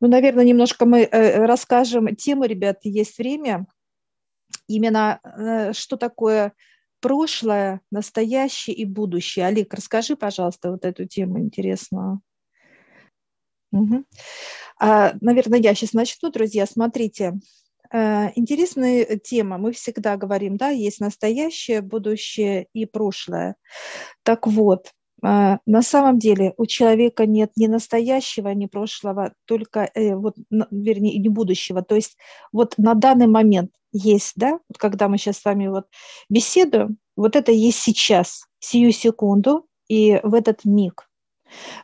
Ну, наверное, немножко мы э, расскажем тему, ребят, есть время. Именно э, что такое прошлое, настоящее и будущее. Олег, расскажи, пожалуйста, вот эту тему интересную. Угу. А, наверное, я сейчас начну, друзья. Смотрите, э, интересная тема. Мы всегда говорим, да, есть настоящее, будущее и прошлое. Так вот, на самом деле у человека нет ни настоящего, ни прошлого, только, э, вот, вернее, не будущего. То есть вот на данный момент есть, да, вот когда мы сейчас с вами вот беседуем, вот это есть сейчас, сию секунду и в этот миг.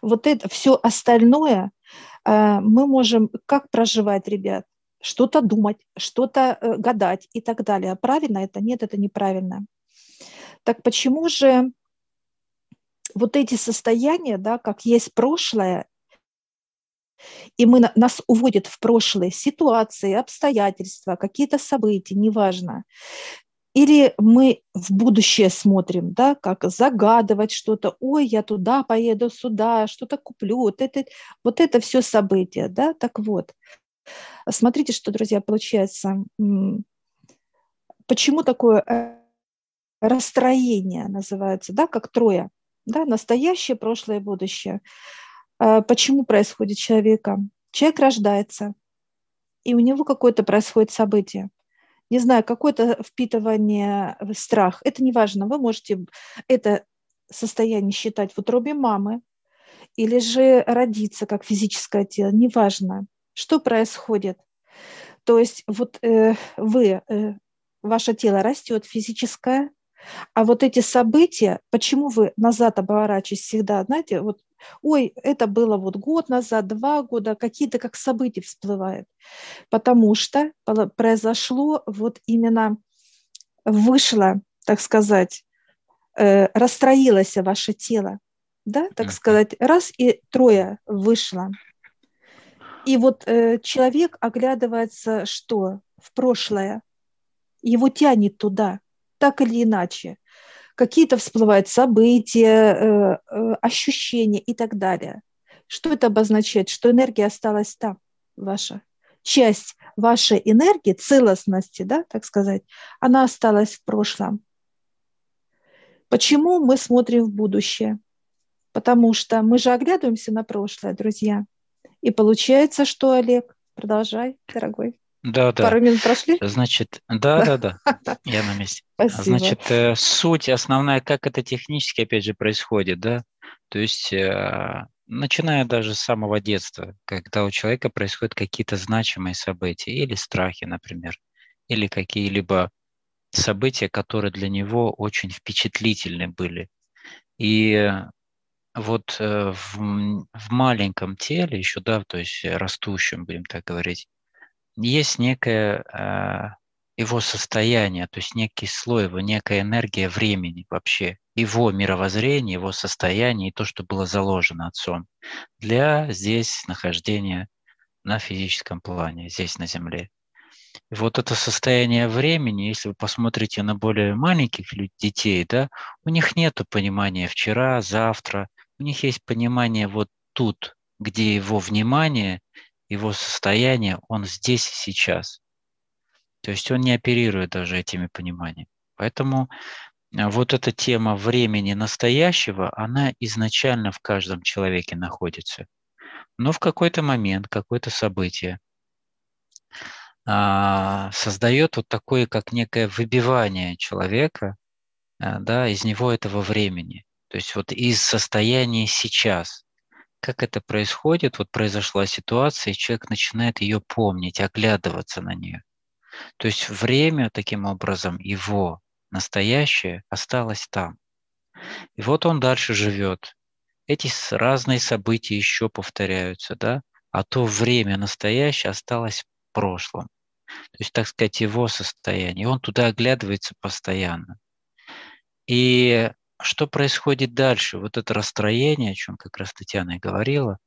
Вот это все остальное э, мы можем как проживать, ребят, что-то думать, что-то э, гадать и так далее. Правильно это? Нет, это неправильно. Так почему же вот эти состояния, да, как есть прошлое, и мы, нас уводят в прошлые ситуации, обстоятельства, какие-то события, неважно. Или мы в будущее смотрим, да, как загадывать что-то, ой, я туда поеду, сюда, что-то куплю, вот это, вот это все события, да, так вот. Смотрите, что, друзья, получается, почему такое э, расстроение называется, да, как трое – да, настоящее, прошлое, будущее. А почему происходит человека? Человек рождается, и у него какое-то происходит событие. Не знаю, какое-то впитывание в страх. Это не важно. Вы можете это состояние считать в утробе мамы или же родиться как физическое тело. Неважно, что происходит. То есть вот э, вы, э, ваше тело растет физическое, а вот эти события, почему вы назад оборачиваетесь всегда, знаете, вот, ой, это было вот год назад, два года, какие-то как события всплывают, потому что произошло вот именно, вышло, так сказать, э, расстроилось ваше тело, да, так сказать, раз и трое вышло. И вот э, человек оглядывается, что? В прошлое, его тянет туда – так или иначе. Какие-то всплывают события, э, э, ощущения и так далее. Что это обозначает? Что энергия осталась там, ваша. Часть вашей энергии, целостности, да, так сказать, она осталась в прошлом. Почему мы смотрим в будущее? Потому что мы же оглядываемся на прошлое, друзья. И получается, что, Олег, продолжай, дорогой. Да, да. Пару минут прошли? Значит, да, да, да, я на месте. Спасибо. Значит, э, суть основная, как это технически, опять же, происходит, да, то есть э, начиная даже с самого детства, когда у человека происходят какие-то значимые события или страхи, например, или какие-либо события, которые для него очень впечатлительны были. И вот э, в, в маленьком теле еще, да, то есть растущем, будем так говорить, есть некое э, его состояние, то есть некий слой его, некая энергия времени вообще, его мировоззрение, его состояние и то, что было заложено отцом для здесь нахождения на физическом плане, здесь на Земле. И вот это состояние времени, если вы посмотрите на более маленьких детей, да, у них нет понимания вчера, завтра, у них есть понимание вот тут, где его внимание его состояние, он здесь и сейчас. То есть он не оперирует даже этими пониманиями. Поэтому э, вот эта тема времени настоящего, она изначально в каждом человеке находится. Но в какой-то момент, какое-то событие а, создает вот такое, как некое выбивание человека а, да, из него этого времени. То есть вот из состояния сейчас – как это происходит, вот произошла ситуация, и человек начинает ее помнить, оглядываться на нее. То есть время, таким образом, его настоящее осталось там. И вот он дальше живет. Эти разные события еще повторяются, да, а то время настоящее осталось в прошлом. То есть, так сказать, его состояние. И он туда оглядывается постоянно. И что происходит дальше? Вот это расстроение, о чем как раз Татьяна и говорила,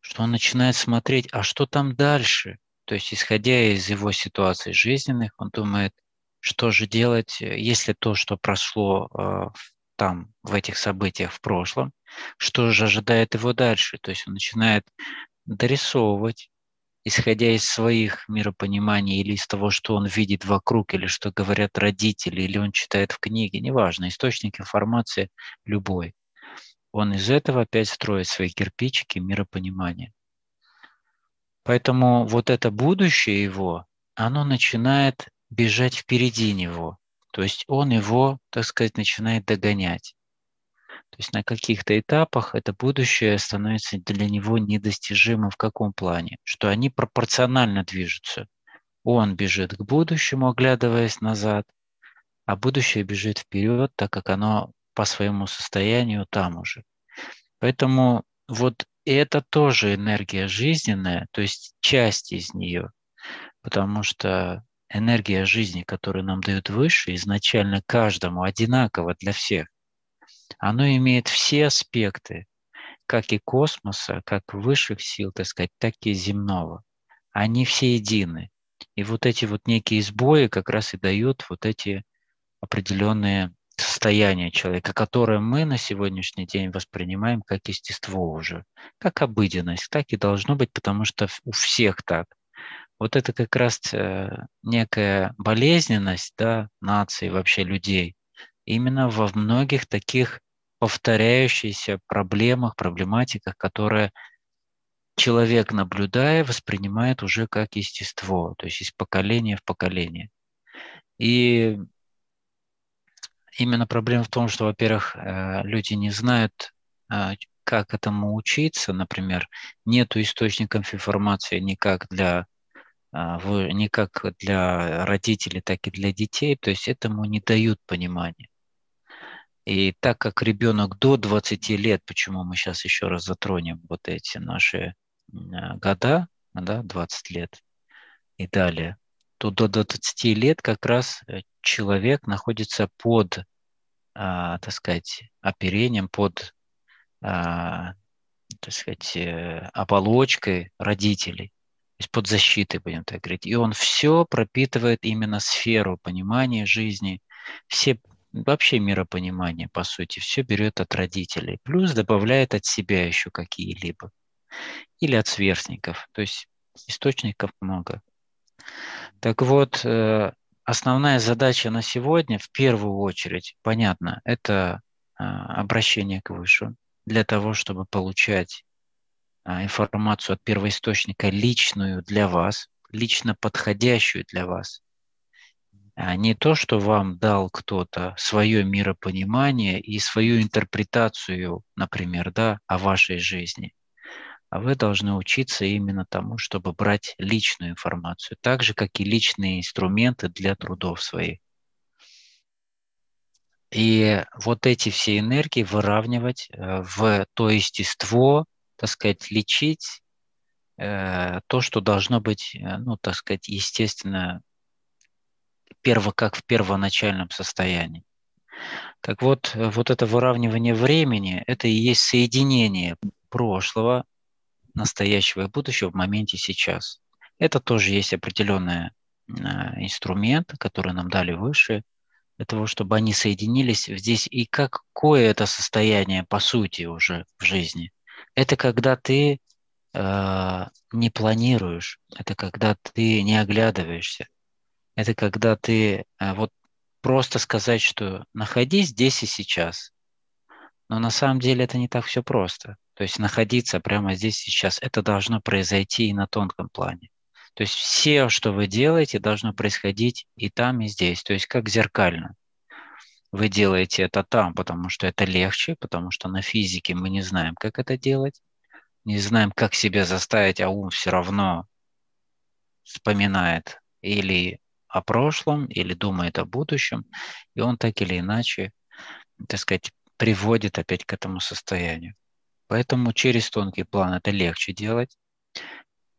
что он начинает смотреть, а что там дальше? То есть, исходя из его ситуаций жизненных, он думает, что же делать, если то, что прошло э, там, в этих событиях в прошлом, что же ожидает его дальше? То есть он начинает дорисовывать, исходя из своих миропониманий или из того, что он видит вокруг, или что говорят родители, или он читает в книге, неважно, источник информации любой. Он из этого опять строит свои кирпичики миропонимания. Поэтому вот это будущее его, оно начинает бежать впереди него. То есть он его, так сказать, начинает догонять. То есть на каких-то этапах это будущее становится для него недостижимым в каком плане? Что они пропорционально движутся. Он бежит к будущему, оглядываясь назад, а будущее бежит вперед, так как оно по своему состоянию там уже. Поэтому вот это тоже энергия жизненная, то есть часть из нее, потому что энергия жизни, которую нам дают выше, изначально каждому одинаково для всех оно имеет все аспекты, как и космоса, как высших сил, так сказать, так и земного. Они все едины. И вот эти вот некие сбои как раз и дают вот эти определенные состояния человека, которые мы на сегодняшний день воспринимаем как естество уже, как обыденность, так и должно быть, потому что у всех так. Вот это как раз э, некая болезненность да, нации, вообще людей, именно во многих таких повторяющихся проблемах, проблематиках, которые человек, наблюдая, воспринимает уже как естество, то есть из поколения в поколение. И именно проблема в том, что, во-первых, э, люди не знают, э, как этому учиться, например, нету источников информации никак для э, не как для родителей, так и для детей, то есть этому не дают понимания. И так как ребенок до 20 лет, почему мы сейчас еще раз затронем вот эти наши а, года, да, 20 лет и далее, то до 20 лет как раз э, человек находится под, а, так сказать, оперением, под, а, так сказать, э, оболочкой родителей, то есть под защитой, будем так говорить. И он все пропитывает именно сферу понимания жизни, все вообще миропонимание, по сути, все берет от родителей, плюс добавляет от себя еще какие-либо. Или от сверстников, то есть источников много. Так вот, э, основная задача на сегодня, в первую очередь, понятно, это а, обращение к Высшему для того, чтобы получать а, информацию от первоисточника личную для вас, лично подходящую для вас а не то, что вам дал кто-то свое миропонимание и свою интерпретацию, например, да, о вашей жизни. А вы должны учиться именно тому, чтобы брать личную информацию, так же, как и личные инструменты для трудов своих. И вот эти все энергии выравнивать э, в то естество, так сказать, лечить э, то, что должно быть, э, ну, так сказать, естественно, перво, как в первоначальном состоянии. Так вот, э, вот это выравнивание времени, это и есть соединение прошлого, настоящего и будущего в моменте сейчас. Это тоже есть определенный э, инструмент, который нам дали выше, для того, чтобы они соединились здесь. И какое это состояние, по сути, уже в жизни? Это когда ты э, не планируешь, это когда ты не оглядываешься, это когда ты э, вот просто сказать, что находись здесь и сейчас. Но на самом деле это не так все просто. То есть находиться прямо здесь и сейчас, это должно произойти и на тонком плане. То есть все, что вы делаете, должно происходить и там, и здесь. То есть как зеркально. Вы делаете это там, потому что это легче, потому что на физике мы не знаем, как это делать, не знаем, как себя заставить, а ум все равно вспоминает или о прошлом или думает о будущем, и он так или иначе, так сказать, приводит опять к этому состоянию. Поэтому через тонкий план это легче делать.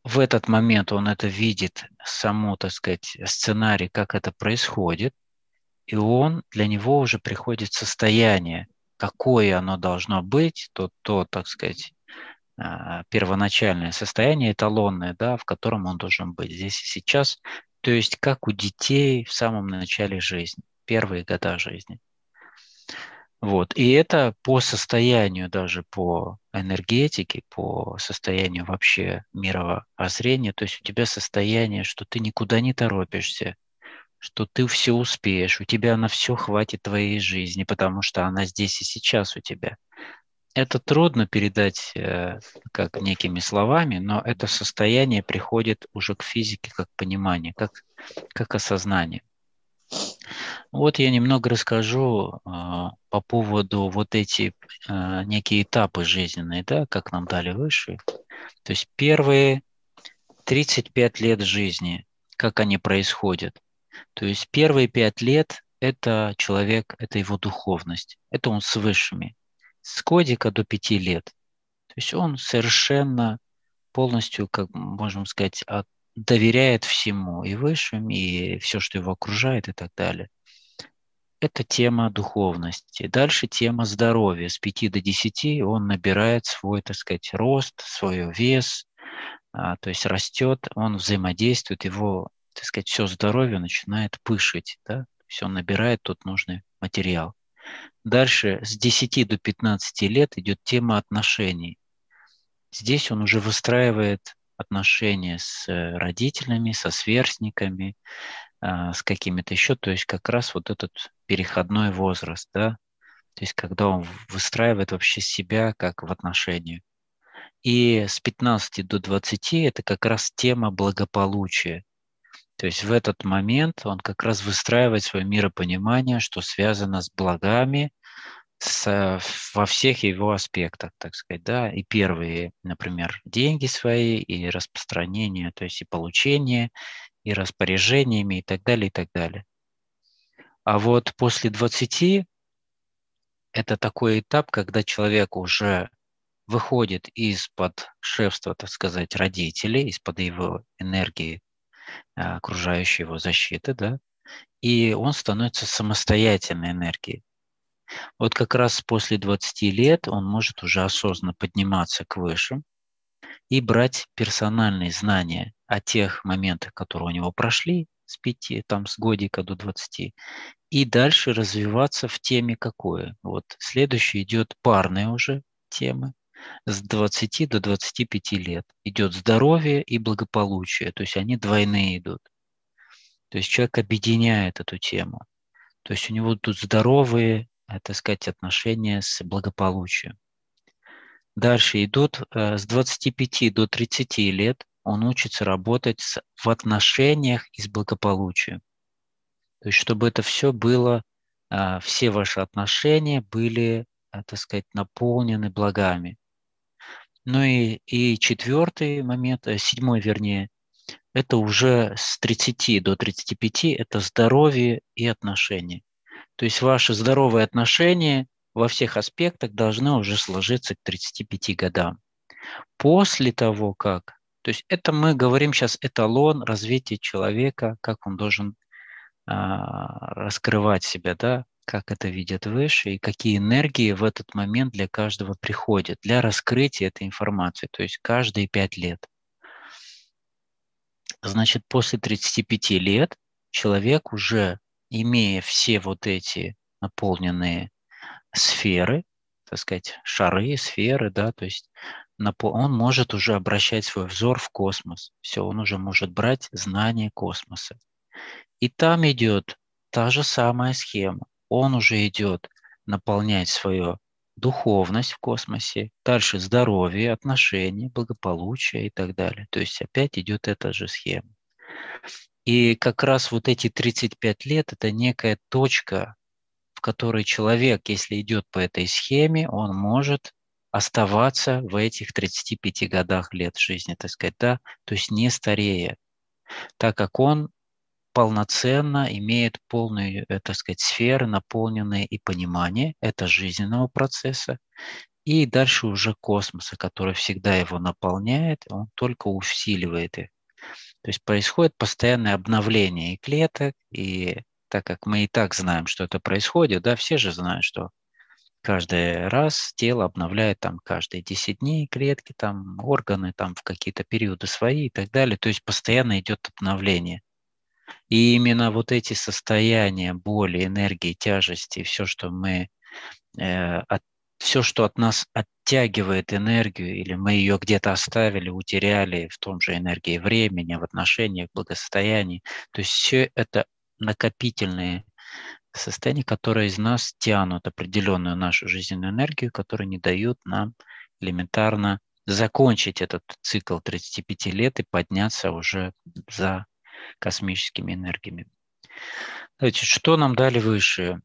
В этот момент он это видит, саму, так сказать, сценарий, как это происходит, и он, для него уже приходит состояние, какое оно должно быть, то, то так сказать, а, первоначальное состояние, эталонное, да, в котором он должен быть здесь и сейчас, то есть как у детей в самом начале жизни, первые года жизни. Вот. И это по состоянию, даже по энергетике, по состоянию вообще мировоззрения. То есть у тебя состояние, что ты никуда не торопишься, что ты все успеешь, у тебя на все хватит твоей жизни, потому что она здесь и сейчас у тебя. Это трудно передать э, как некими словами, но это состояние приходит уже к физике, как понимание, как, как осознание. Вот я немного расскажу э, по поводу вот эти э, некие этапы жизненные, да, как нам дали выше. То есть первые 35 лет жизни, как они происходят. То есть первые пять лет – это человек, это его духовность, это он с высшими, с годика до пяти лет. То есть он совершенно полностью, как можем сказать, от, доверяет всему, и высшим, и все, что его окружает, и так далее. Это тема духовности. Дальше тема здоровья. С 5 до 10 он набирает свой, так сказать, рост, свой вес, а, то есть растет, он взаимодействует, его, так сказать, все здоровье начинает пышить, да? то есть он набирает тот нужный материал. Дальше с 10 до 15 лет идет тема отношений. Здесь он уже выстраивает отношения с э, родителями, со сверстниками, а, с какими-то еще, то есть как раз вот этот переходной возраст, да, то есть когда он выстраивает вообще себя как в отношении. И с 15 до 20 это как раз тема благополучия. То есть в этот момент он как раз выстраивает свое миропонимание, что связано с благами, с, во всех его аспектах, так сказать, да, и первые, например, деньги свои, и распространение, то есть и получение, и распоряжениями, и так далее, и так далее. А вот после 20 это такой этап, когда человек уже выходит из-под шефства, так сказать, родителей, из-под его энергии окружающей его защиты, да, и он становится самостоятельной энергией. Вот как раз после 20 лет он может уже осознанно подниматься к высшим и брать персональные знания о тех моментах, которые у него прошли с 5, там, с годика до 20, и дальше развиваться в теме какой. Вот следующий идет парные уже темы с 20 до 25 лет. Идет здоровье и благополучие, то есть они двойные идут. То есть человек объединяет эту тему. То есть у него тут здоровые Э, так сказать, отношения с благополучием. Дальше идут э, с 25 до 30 лет он учится работать в отношениях и с благополучием. То есть, чтобы это все было, э, все ваши отношения были, так сказать, наполнены благами. Ну и, и четвертый момент, седьмой вернее, это уже с 30 до 35, это здоровье и отношения. То есть ваши здоровые отношения во всех аспектах должны уже сложиться к 35 годам. После того, как, то есть это мы говорим сейчас эталон развития человека, как он должен а, раскрывать себя, да, как это видят выше и какие энергии в этот момент для каждого приходят для раскрытия этой информации, то есть каждые пять лет. Значит, после 35 лет человек уже имея все вот эти наполненные сферы, так сказать, шары, сферы, да, то есть он может уже обращать свой взор в космос. Все, он уже может брать знания космоса. И там идет та же самая схема. Он уже идет наполнять свою духовность в космосе, дальше здоровье, отношения, благополучие и так далее. То есть опять идет эта же схема. И как раз вот эти 35 лет – это некая точка, в которой человек, если идет по этой схеме, он может оставаться в этих 35 годах лет жизни, так сказать, да, то есть не старея, так как он полноценно имеет полную, э, так сказать, сферы, наполненные и понимание это жизненного процесса, и дальше уже космоса, который всегда его наполняет, он только усиливает их. То есть происходит постоянное обновление и клеток, и так как мы и так знаем, что это происходит, да, все же знают, что каждый раз тело обновляет там каждые 10 дней клетки, там органы там в какие-то периоды свои и так далее. То есть постоянно идет обновление. И именно вот эти состояния боли, энергии, тяжести, все, что мы э, от, все, что от нас оттягивает энергию, или мы ее где-то оставили, утеряли в том же энергии времени, в отношениях, благосостоянии, то есть все это накопительные состояния, которые из нас тянут определенную нашу жизненную энергию, которые не дают нам элементарно закончить этот цикл 35 лет и подняться уже за космическими энергиями. Значит, что нам дали выше?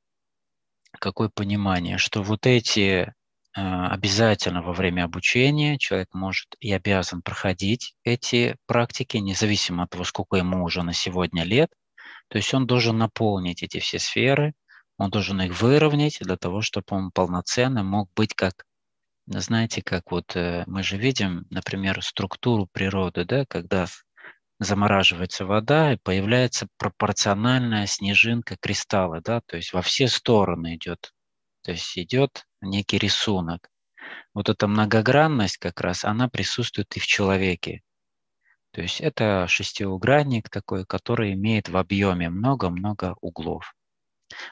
Какое понимание? Что вот эти э, обязательно во время обучения человек может и обязан проходить эти практики, независимо от того, сколько ему уже на сегодня лет. То есть он должен наполнить эти все сферы, он должен их выровнять для того, чтобы он полноценно мог быть как, знаете, как вот э, мы же видим, например, структуру природы, да, когда замораживается вода и появляется пропорциональная снежинка кристалла, да, то есть во все стороны идет, то есть идет некий рисунок. Вот эта многогранность как раз, она присутствует и в человеке. То есть это шестиугранник такой, который имеет в объеме много-много углов.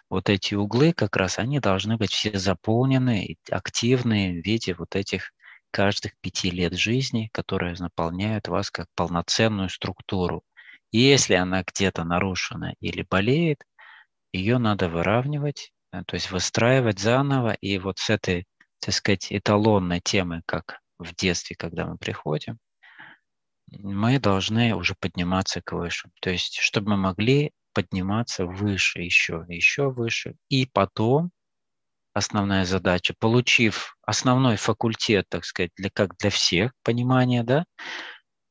Вот эти углы как раз, они должны быть все заполнены, активные в виде вот этих каждых пяти лет жизни, которые наполняют вас как полноценную структуру. И если она где-то нарушена или болеет, ее надо выравнивать, э, то есть выстраивать заново. И вот с этой, так сказать, эталонной темы, как в детстве, когда мы приходим, мы должны уже подниматься к выше. То есть, чтобы мы могли подниматься выше, еще, еще выше. И потом основная задача, получив основной факультет, так сказать, для, как для всех понимания, да,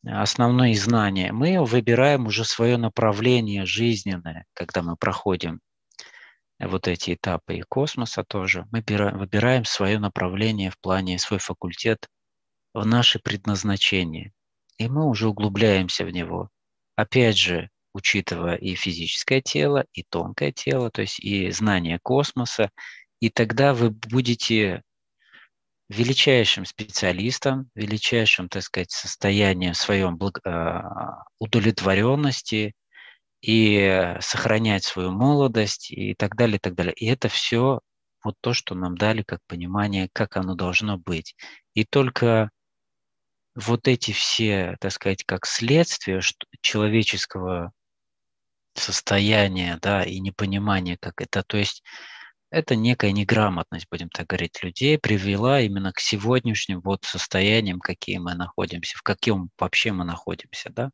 основные знания, мы выбираем уже свое направление жизненное, когда мы проходим вот эти этапы и космоса тоже, мы выбираем свое направление в плане, свой факультет в наше предназначение. И мы уже углубляемся в него. Опять же, учитывая и физическое тело, и тонкое тело, то есть и знание космоса, и тогда вы будете величайшим специалистом, величайшим, так сказать, состоянием своем. А, удовлетворенности и сохранять свою молодость и так далее, и так далее. И это все вот то, что нам дали как понимание, как оно должно быть. И только вот эти все, так сказать, как следствие человеческого состояния, да, и непонимания, как это, то есть это некая неграмотность, будем так говорить, людей привела именно к сегодняшним вот состояниям, какие мы находимся, в каком вообще мы находимся, да.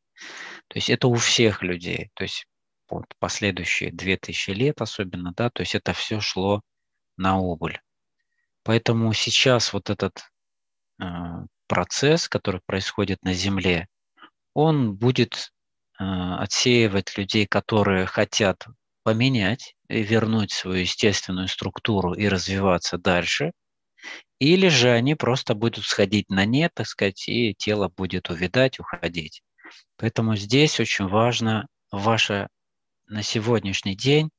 То есть это у всех людей, то есть вот последующие 2000 лет особенно, да, то есть это все шло на убыль. Поэтому сейчас вот этот э, процесс, который происходит на Земле, он будет э, отсеивать людей, которые хотят поменять вернуть свою естественную структуру и развиваться дальше, или же они просто будут сходить на нет, так сказать, и тело будет увядать, уходить. Поэтому здесь очень важно ваше на сегодняшний день,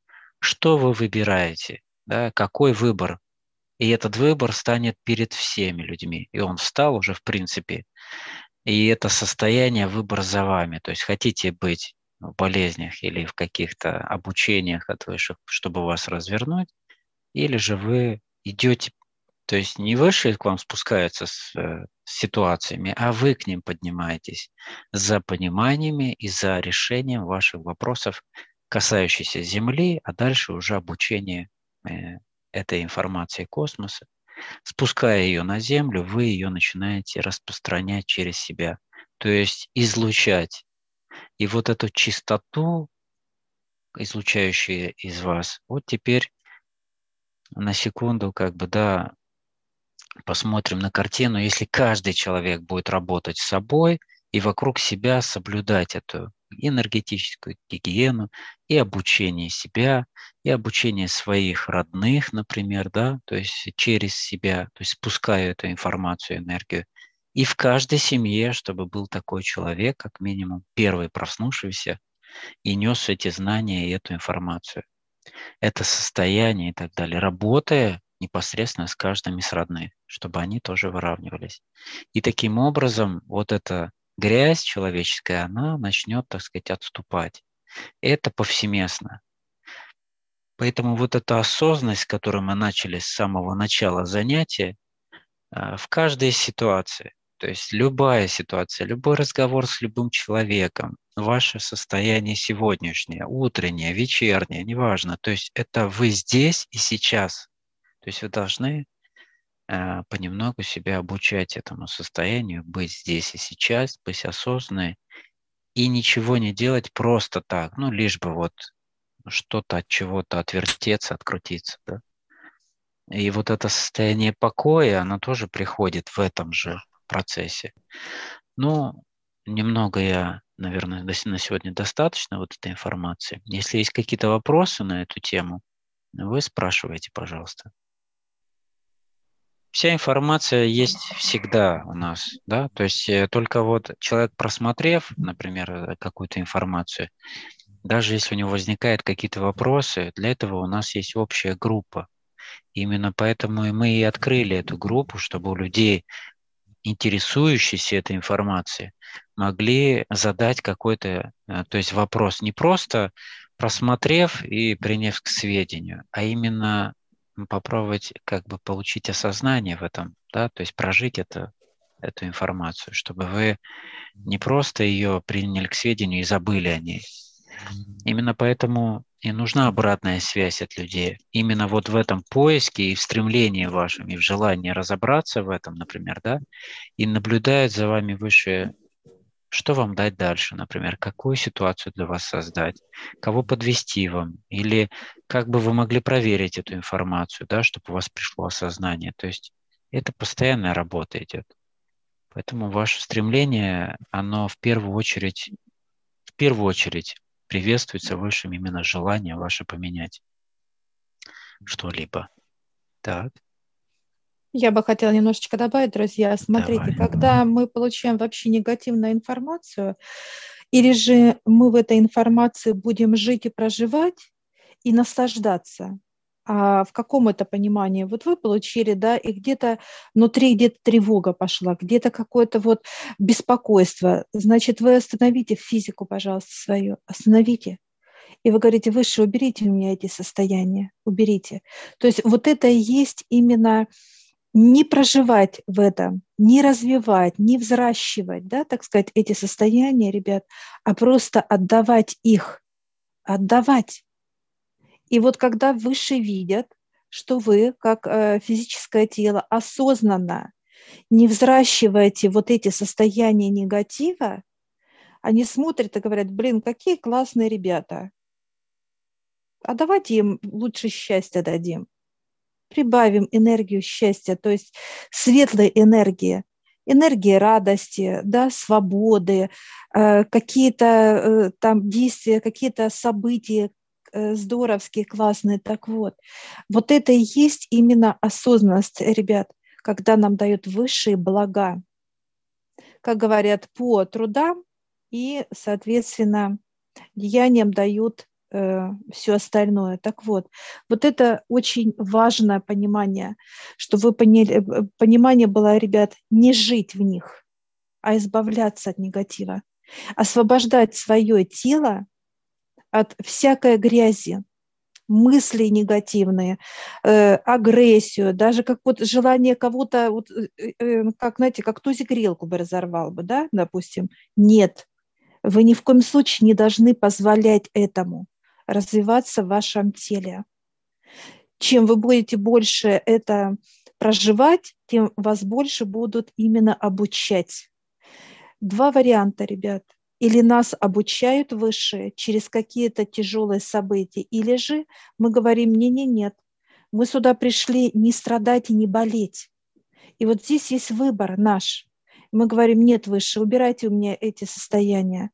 что вы выбираете, да, какой выбор. И этот выбор станет перед всеми людьми. И он встал уже в принципе. И это состояние выбор за вами. То есть хотите быть болезнях или в каких-то обучениях от высших, чтобы вас развернуть, или же вы идете, то есть не высшие к вам спускаются с, э, с ситуациями, а вы к ним поднимаетесь за пониманиями и за решением ваших вопросов, касающихся Земли, а дальше уже обучение э, этой информации космоса. Спуская ее на Землю, вы ее начинаете распространять через себя, то есть излучать и вот эту чистоту, излучающую из вас, вот теперь на секунду как бы, да, посмотрим на картину. Если каждый человек будет работать с собой и вокруг себя соблюдать эту энергетическую гигиену и обучение себя, и обучение своих родных, например, да, то есть через себя, то есть спуская эту информацию, энергию, и в каждой семье, чтобы был такой человек, как минимум первый проснувшийся, и нес эти знания и эту информацию. Это состояние и так далее, работая непосредственно с каждым из родных, чтобы они тоже выравнивались. И таким образом вот эта грязь человеческая, она начнет, так сказать, отступать. Это повсеместно. Поэтому вот эта осознанность, с которой мы начали с самого начала занятия, а, в каждой ситуации, то есть любая ситуация, любой разговор с любым человеком, ваше состояние сегодняшнее, утреннее, вечернее, неважно. То есть это вы здесь и сейчас. То есть вы должны э, понемногу себя обучать этому состоянию, быть здесь и сейчас, быть осознанной и ничего не делать просто так, ну, лишь бы вот что-то от чего-то отвертеться, открутиться, да. И вот это состояние покоя, оно тоже приходит в этом же процессе. Ну, немного я, наверное, на сегодня достаточно вот этой информации. Если есть какие-то вопросы на эту тему, вы спрашивайте, пожалуйста. Вся информация есть всегда у нас, да, то есть э, только вот человек, просмотрев, например, э, какую-то информацию, даже если у него возникают какие-то вопросы, для этого у нас есть общая группа. Именно поэтому мы и открыли эту группу, чтобы у людей, интересующиеся этой информацией, могли задать какой-то, э, то есть вопрос не просто просмотрев и приняв к сведению, а именно попробовать как бы получить осознание в этом, да, то есть прожить это, эту информацию, чтобы вы не просто ее приняли к сведению и забыли о ней, Именно поэтому и нужна обратная связь от людей. Именно вот в этом поиске и в стремлении вашем, и в желании разобраться в этом, например, да, и наблюдают за вами выше, что вам дать дальше, например, какую ситуацию для вас создать, кого подвести вам, или как бы вы могли проверить эту информацию, да, чтобы у вас пришло осознание. То есть это постоянная работа идет. Поэтому ваше стремление, оно в первую очередь, в первую очередь приветствуется вашим именно желание ваше поменять что-либо. Так. Я бы хотела немножечко добавить, друзья. Смотрите, Давай. когда мы получаем вообще негативную информацию, или же мы в этой информации будем жить и проживать и наслаждаться, а в каком это понимании? Вот вы получили, да, и где-то внутри где-то тревога пошла, где-то какое-то вот беспокойство. Значит, вы остановите физику, пожалуйста, свою, остановите. И вы говорите, выше, уберите у меня эти состояния, уберите. То есть вот это и есть именно не проживать в этом, не развивать, не взращивать, да, так сказать, эти состояния, ребят, а просто отдавать их, отдавать. И вот когда выше видят, что вы, как э, физическое тело, осознанно не взращиваете вот эти состояния негатива, они смотрят и говорят, блин, какие классные ребята. А давайте им лучше счастье дадим. Прибавим энергию счастья, то есть светлой энергии, энергии радости, да, свободы, э, какие-то э, там действия, какие-то события, Э, здоровские, классные. Так вот, вот это и есть именно осознанность, ребят, когда нам дают высшие блага. Как говорят, по трудам и, соответственно, деяниям дают э, все остальное. Так вот, вот это очень важное понимание, что вы поняли, э, понимание было, ребят, не жить в них, а избавляться от негатива, освобождать свое тело от всякой грязи, мысли негативные, э, агрессию, даже как вот желание кого-то, вот, э, э, как, знаете, как тузик грелку бы разорвал бы, да, допустим. Нет, вы ни в коем случае не должны позволять этому развиваться в вашем теле. Чем вы будете больше это проживать, тем вас больше будут именно обучать. Два варианта, ребят или нас обучают выше через какие-то тяжелые события, или же мы говорим, не-не-нет, мы сюда пришли не страдать и не болеть. И вот здесь есть выбор наш. Мы говорим, нет, выше, убирайте у меня эти состояния.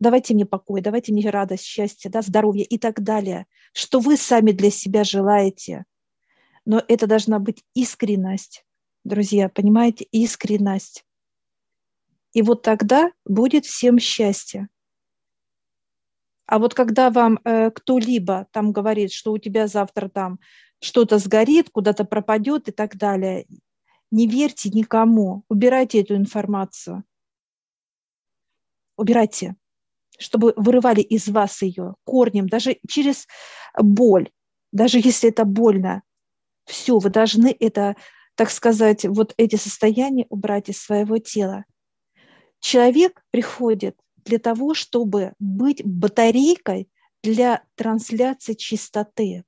Давайте мне покой, давайте мне радость, счастье, да, здоровье и так далее. Что вы сами для себя желаете. Но это должна быть искренность, друзья, понимаете, искренность. И вот тогда будет всем счастье. А вот когда вам э, кто-либо там говорит, что у тебя завтра там что-то сгорит, куда-то пропадет и так далее, не верьте никому, убирайте эту информацию. Убирайте. чтобы вырывали из вас ее корнем, даже через боль, даже если это больно. Все, вы должны это, так сказать, вот эти состояния убрать из своего тела. Человек приходит для того, чтобы быть батарейкой для трансляции чистоты.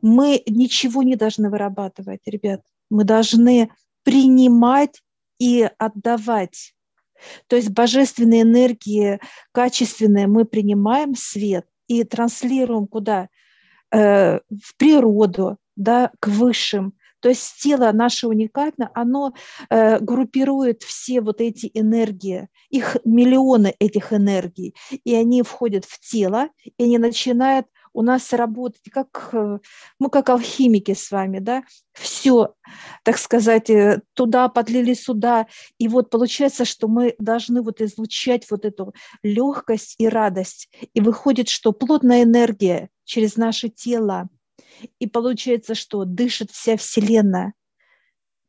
Мы ничего не должны вырабатывать, ребят. Мы должны принимать и отдавать. То есть божественные энергии, качественные, мы принимаем свет и транслируем куда? Э, в природу, да, к высшим. То есть тело наше уникально, оно э, группирует все вот эти энергии, их миллионы этих энергий, и они входят в тело, и они начинают у нас работать, как э, мы как алхимики с вами, да, все, так сказать, э, туда подлили сюда, и вот получается, что мы должны вот излучать вот эту легкость и радость, и выходит, что плотная энергия через наше тело, и получается, что дышит вся Вселенная.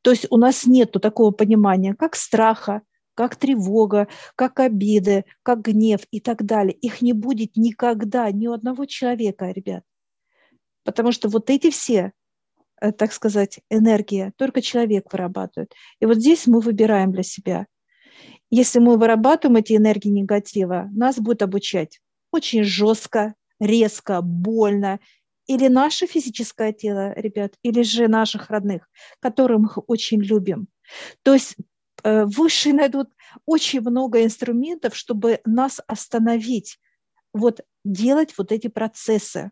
То есть у нас нет такого понимания, как страха, как тревога, как обиды, как гнев и так далее. Их не будет никогда ни у одного человека, ребят. Потому что вот эти все, э, так сказать, энергии только человек вырабатывает. И вот здесь мы выбираем для себя. Если мы вырабатываем эти энергии негатива, нас будет обучать очень жестко, резко, больно, или наше физическое тело, ребят, или же наших родных, которых мы очень любим. То есть Э, высшие найдут очень много инструментов, чтобы нас остановить, вот делать вот эти процессы.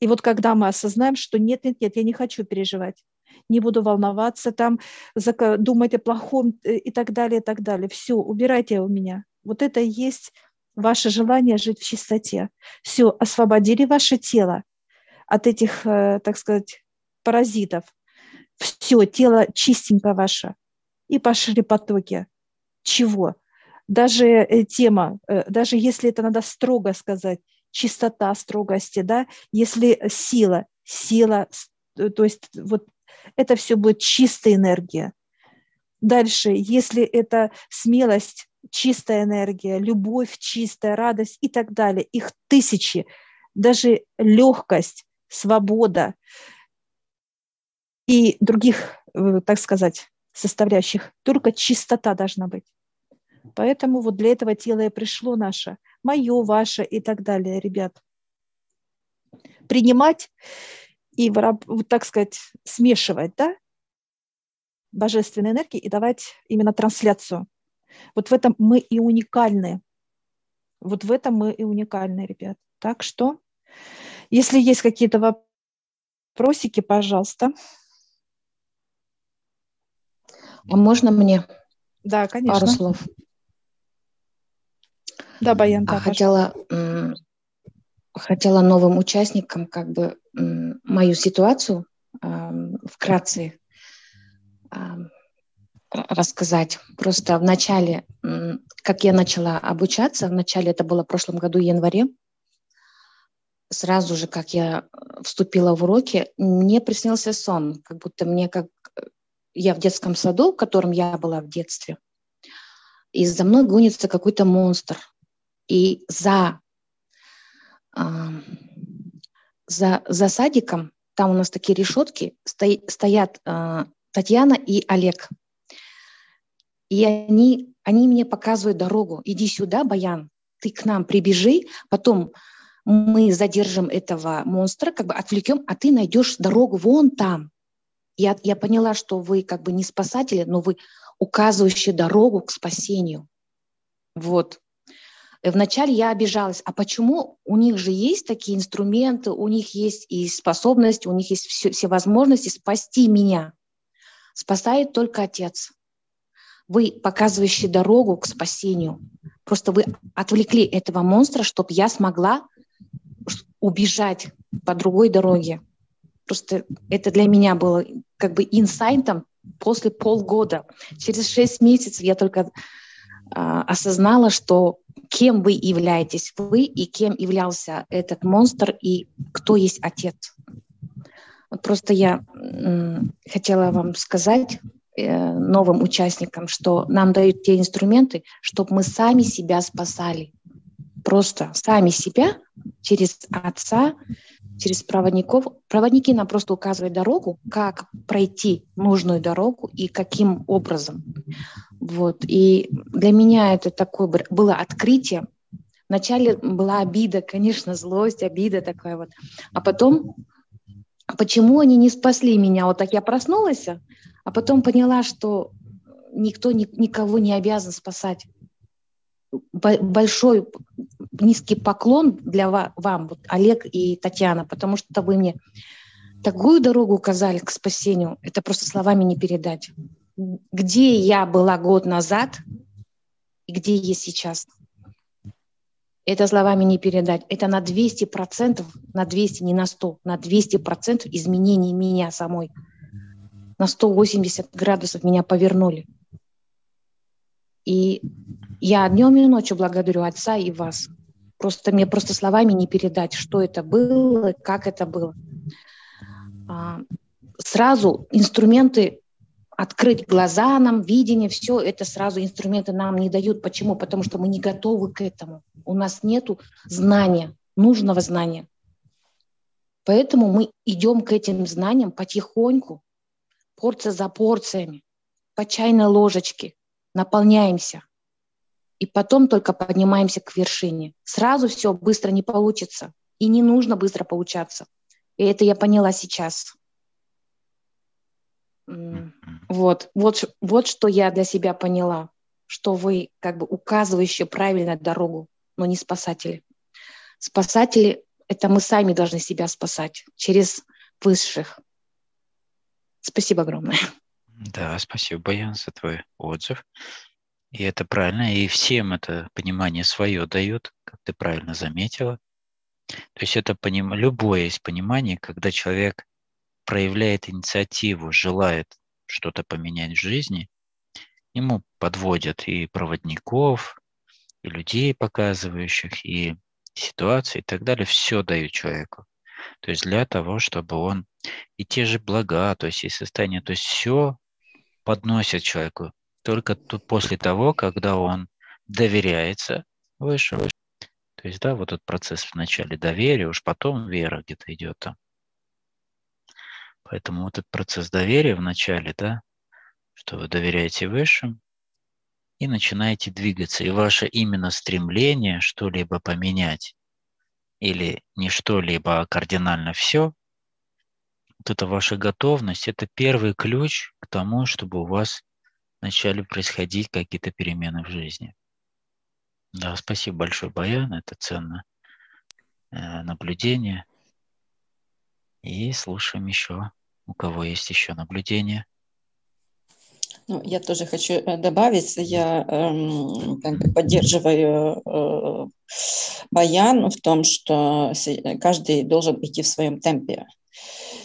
И вот когда мы осознаем, что нет, нет, нет, я не хочу переживать, не буду волноваться, там, думать о плохом э, и так далее, и так далее. Все, убирайте у меня. Вот это и есть ваше желание жить в чистоте. Все, освободили ваше тело от этих, э, так сказать, паразитов – все, тело чистенько ваше. И пошли потоки. Чего? Даже э, тема, э, даже если это надо строго сказать, чистота строгости, да, если сила, сила, то есть вот это все будет чистая энергия. Дальше, если это смелость, чистая энергия, любовь, чистая радость и так далее, их тысячи, даже легкость, свобода, и других, э, так сказать, составляющих. Только чистота должна быть. Поэтому вот для этого тело и пришло наше, мое, ваше и так далее, ребят. Принимать и, так сказать, смешивать, да, божественной энергии и давать именно трансляцию. Вот в этом мы и уникальны. Вот в этом мы и уникальны, ребят. Так что, если есть какие-то вопросики, пожалуйста. А можно мне да, конечно. пару слов? Да, Баян, да, хотела, хотела новым участникам как бы мою ситуацию вкратце рассказать. Просто в начале, как я начала обучаться, в начале это было в прошлом году, в январе, сразу же, как я вступила в уроки, мне приснился сон, как будто мне как я в детском саду, в котором я была в детстве, и за мной гонится какой-то монстр. И за, э, за, за садиком, там у нас такие решетки, сто, стоят э, Татьяна и Олег. И они, они мне показывают дорогу. Иди сюда, Баян, ты к нам прибежи, потом мы задержим этого монстра, как бы отвлекем, а ты найдешь дорогу вон там я, я поняла, что вы как бы не спасатели, но вы указывающие дорогу к спасению. Вот. И вначале я обижалась, а почему у них же есть такие инструменты, у них есть и способность, у них есть все, все возможности спасти меня. Спасает только Отец. Вы показывающие дорогу к спасению. Просто вы отвлекли этого монстра, чтобы я смогла убежать по другой дороге. Просто это для меня было как бы инсайтом после полгода. Через шесть месяцев я только а, осознала, что кем вы являетесь вы и кем являлся этот монстр и кто есть отец. Вот просто я хотела вам сказать, э, новым участникам, что нам дают те инструменты, чтобы мы сами себя спасали. Просто сами себя через отца, через проводников. Проводники нам просто указывают дорогу, как пройти нужную дорогу и каким образом. Вот. И для меня это такое было открытие. Вначале была обида, конечно, злость, обида такая вот. А потом, почему они не спасли меня? Вот так я проснулась, а потом поняла, что никто никого не обязан спасать. Большой низкий поклон для вам, вот, Олег и Татьяна, потому что вы мне такую дорогу указали к спасению, это просто словами не передать. Где я была год назад и где я сейчас? Это словами не передать. Это на 200%, на 200, не на 100, на 200% изменений меня самой. На 180 градусов меня повернули. И я днем и ночью благодарю Отца и вас. Просто мне просто словами не передать, что это было, как это было. А, сразу инструменты открыть глаза нам, видение, все это сразу инструменты нам не дают. Почему? Потому что мы не готовы к этому. У нас нет знания, нужного знания. Поэтому мы идем к этим знаниям потихоньку, порция за порциями, по чайной ложечке, наполняемся и потом только поднимаемся к вершине. Сразу все быстро не получится, и не нужно быстро получаться. И это я поняла сейчас. Вот, вот, вот что я для себя поняла, что вы как бы указывающие правильно дорогу, но не спасатели. Спасатели — это мы сами должны себя спасать через высших. Спасибо огромное. Да, спасибо, Баян, за твой отзыв. И это правильно, и всем это понимание свое дает, как ты правильно заметила. То есть это поним... любое есть понимание, когда человек проявляет инициативу, желает что-то поменять в жизни, ему подводят и проводников, и людей, показывающих, и ситуации и так далее, все дают человеку. То есть для того, чтобы он и те же блага, то есть и состояние, то есть все подносит человеку только после того, когда он доверяется выше. То есть, да, вот этот процесс вначале доверия, уж потом вера где-то идет там. Поэтому вот этот процесс доверия вначале, да, что вы доверяете высшим и начинаете двигаться. И ваше именно стремление что-либо поменять или не что-либо, а кардинально все, вот это ваша готовность, это первый ключ к тому, чтобы у вас начали происходить какие-то перемены в жизни. Да, спасибо большое, Баян, это ценно э, наблюдение. И слушаем еще, у кого есть еще наблюдения. Ну, я тоже хочу э, добавить, я э, как бы поддерживаю э, Баян в том, что каждый должен идти в своем темпе.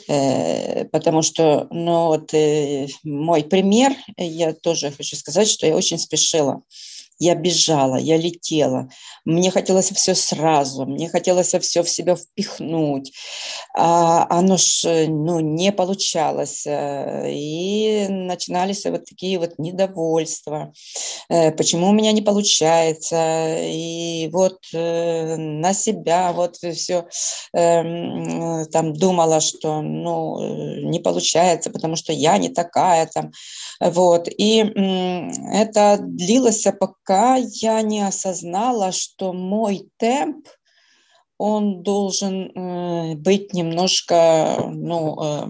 Э, потому что, ну вот э, мой пример, я тоже хочу сказать, что я очень спешила. Я бежала, я летела. Мне хотелось все сразу, мне хотелось все в себя впихнуть. А оно ж ну, не получалось. Э, и начинались вот такие вот недовольства. Э, почему у меня не получается? И вот э, на себя вот все эм, там думала, что ну, не получается, потому что я не такая там. Вот. И это длилось пока я не осознала, что мой темп, он должен э, быть немножко, ну, э,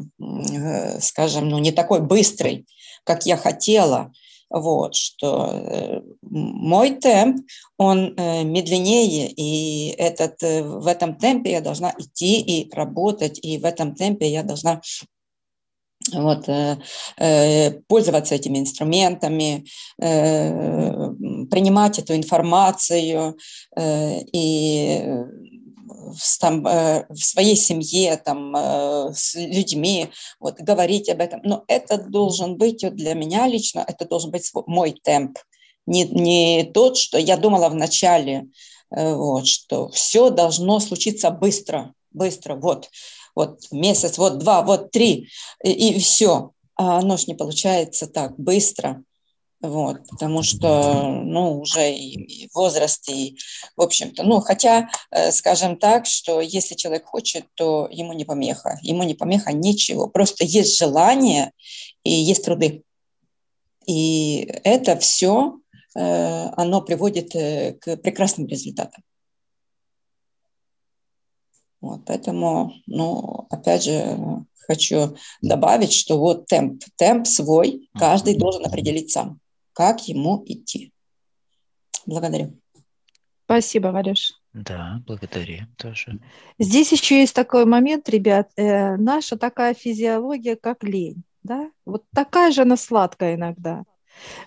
э, скажем, ну, не такой быстрый, как я хотела. Вот, что э, мой темп, он э, медленнее, и этот, э, в этом темпе я должна идти и работать, и в этом темпе я должна вот, э, э, пользоваться этими инструментами, принимать эту информацию и в, там, в своей семье, там, с людьми, вот, говорить об этом. Но это должен быть вот для меня лично, это должен быть мой темп. Не, не тот, что я думала в начале, вот, что все должно случиться быстро, быстро, вот вот месяц, вот два, вот три, и, и все. а оно ж не получается так быстро, вот, потому что, ну, уже и, возраст, и, в общем-то, ну, хотя, э, скажем так, что если человек хочет, то ему не помеха, ему не помеха ничего, просто есть желание и есть труды. И это все, э, оно приводит э, к прекрасным результатам. Вот, поэтому, ну, опять же, хочу добавить, что вот темп, темп свой каждый должен определить сам как ему идти. Благодарю. Спасибо, Валюш. Да, благодарю тоже. Здесь еще есть такой момент, ребят, э, наша такая физиология, как лень, да, вот такая же она сладкая иногда.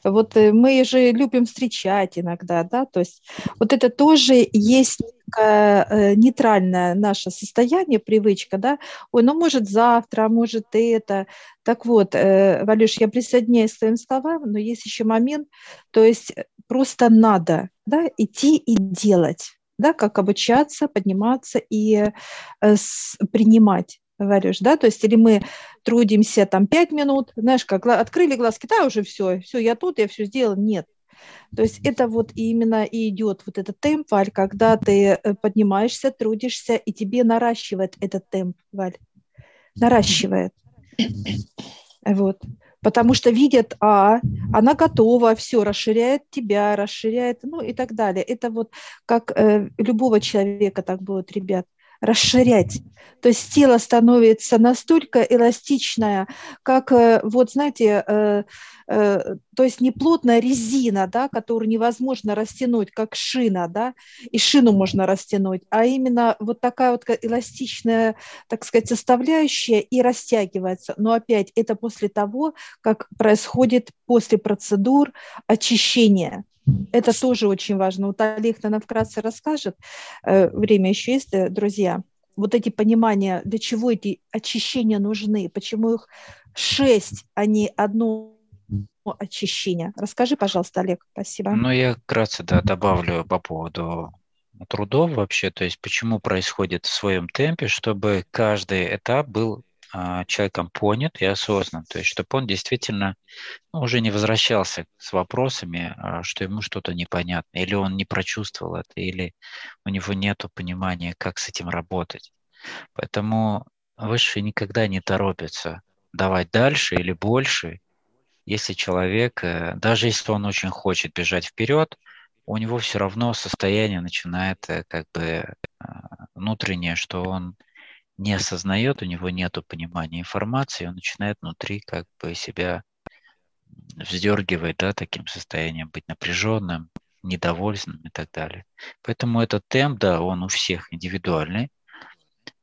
Вот э, мы же любим встречать иногда, да, то есть вот это тоже есть э, нейтральное наше состояние, привычка, да, ой, ну может завтра, а может это. Так вот, э, Валюш, я присоединяюсь к своим словам, но есть еще момент, то есть просто надо, да, идти и делать, да, как обучаться, подниматься и принимать говоришь, да, то есть или мы трудимся там пять минут, знаешь, как открыли глазки, да, уже все, все, я тут, я все сделал, нет. То есть это вот именно и идет вот этот темп, Валь, когда ты э, поднимаешься, трудишься, и тебе наращивает этот темп, Валь, наращивает. Вот. Потому что видят, а, она готова, все, расширяет тебя, расширяет, ну и так далее. Это вот как э, любого человека так будет, ребят расширять. То есть тело становится настолько эластичное, как, э, вот знаете, э, э, то есть не плотная резина, да, которую невозможно растянуть, как шина, да, и шину можно растянуть, а именно вот такая вот эластичная, так сказать, составляющая и растягивается. Но опять это после того, как происходит после процедур очищения. Это тоже очень важно. Вот Олег, наверное, вкратце расскажет. Э, время еще есть, э, друзья. Вот эти понимания, для чего эти очищения нужны, почему их шесть, а не одно очищение. Расскажи, пожалуйста, Олег. Спасибо. Ну, я вкратце да, добавлю по поводу трудов вообще, то есть почему происходит в своем темпе, чтобы каждый этап был а, человеком понят и осознан, то есть чтобы он действительно ну, уже не возвращался с вопросами, а, что ему что-то непонятно, или он не прочувствовал это, или у него нет понимания, как с этим работать. Поэтому высшие никогда не торопятся давать дальше или больше, если человек, э, даже если он очень хочет бежать вперед, у него все равно состояние начинает э, как бы а, внутреннее, что он не осознает, у него нет понимания информации, он начинает внутри как бы себя вздергивать, да, таким состоянием, быть напряженным, недовольным и так далее. Поэтому этот темп, да, он у всех индивидуальный.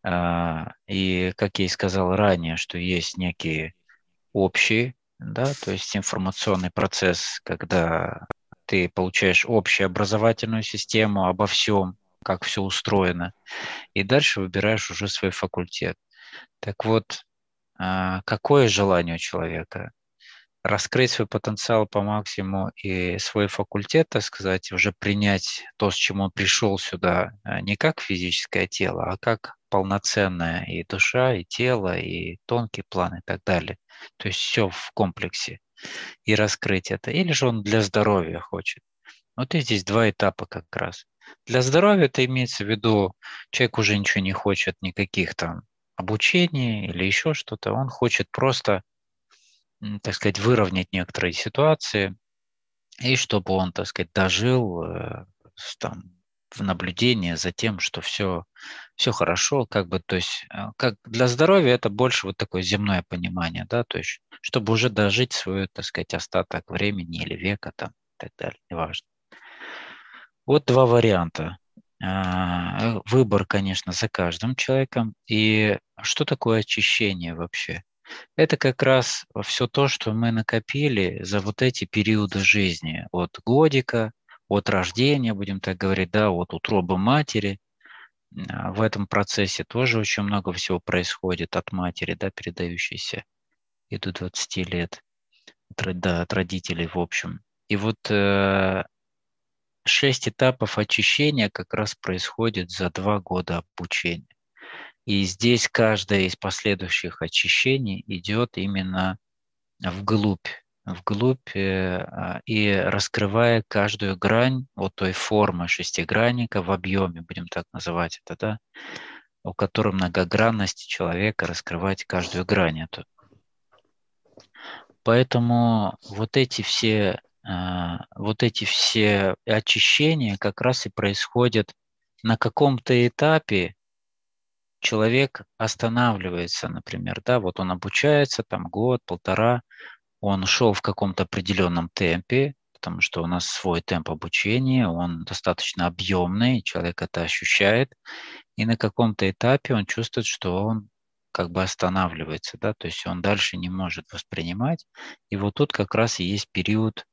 А, и, как я и сказал ранее, что есть некие общие, да, то есть информационный процесс, когда ты получаешь общую образовательную систему обо всем, как все устроено, и дальше выбираешь уже свой факультет. Так вот, а, какое желание у человека? Раскрыть свой потенциал по максимуму и свой факультет, так сказать, уже принять то, с чем он пришел сюда, а, не как физическое тело, а как полноценная и душа, и тело, и тонкий план и так далее. То есть все в комплексе. И раскрыть это. Или же он для здоровья хочет. Вот и здесь два этапа как раз. Для здоровья это имеется в виду, человек уже ничего не хочет, никаких там обучений или еще что-то, он хочет просто, так сказать, выровнять некоторые ситуации, и чтобы он, так сказать, дожил э, там, в наблюдении за тем, что все, все хорошо, как бы, то есть, э, как для здоровья это больше вот такое земное понимание, да, то есть, чтобы уже дожить свой, так сказать, остаток времени или века там и так далее, неважно. Вот два варианта. А, выбор, конечно, за каждым человеком. И что такое очищение вообще? Это как раз все то, что мы накопили за вот эти периоды жизни. От годика, от рождения, будем так говорить, да, от утробы матери. А, в этом процессе тоже очень много всего происходит от матери, да, передающейся и до 20 лет, да, от родителей в общем. И вот э, шесть этапов очищения как раз происходит за два года обучения. И здесь каждое из последующих очищений идет именно вглубь, вглубь э, а, и раскрывая каждую грань вот той формы шестигранника в объеме, будем так называть это, да, у которой многогранности человека раскрывать каждую грань эту. Поэтому вот эти все, а, вот эти все очищения как раз и происходят на каком-то этапе человек останавливается, например, да, вот он обучается там год, полтора, он шел в каком-то определенном темпе, потому что у нас свой темп обучения, он достаточно объемный, человек это ощущает, и на каком-то этапе он чувствует, что он как бы останавливается, да, то есть он дальше не может воспринимать. И вот тут как раз и есть период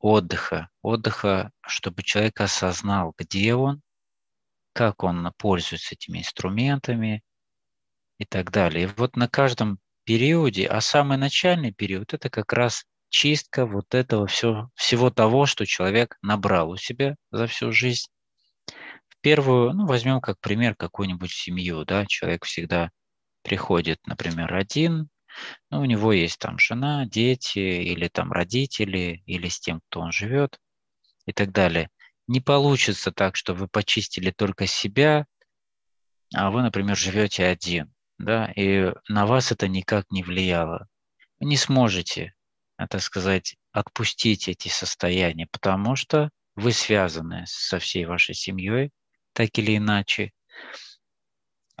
отдыха, отдыха, чтобы человек осознал, где он, как он пользуется этими инструментами и так далее. И вот на каждом периоде, а самый начальный период – это как раз чистка вот этого все, всего того, что человек набрал у себя за всю жизнь. В первую, ну, возьмем как пример какую-нибудь семью, да, человек всегда приходит, например, один, ну, у него есть там жена, дети или там родители, или с тем, кто он живет и так далее. Не получится так, что вы почистили только себя, а вы, например, живете один, да, и на вас это никак не влияло. Вы не сможете, так сказать, отпустить эти состояния, потому что вы связаны со всей вашей семьей, так или иначе,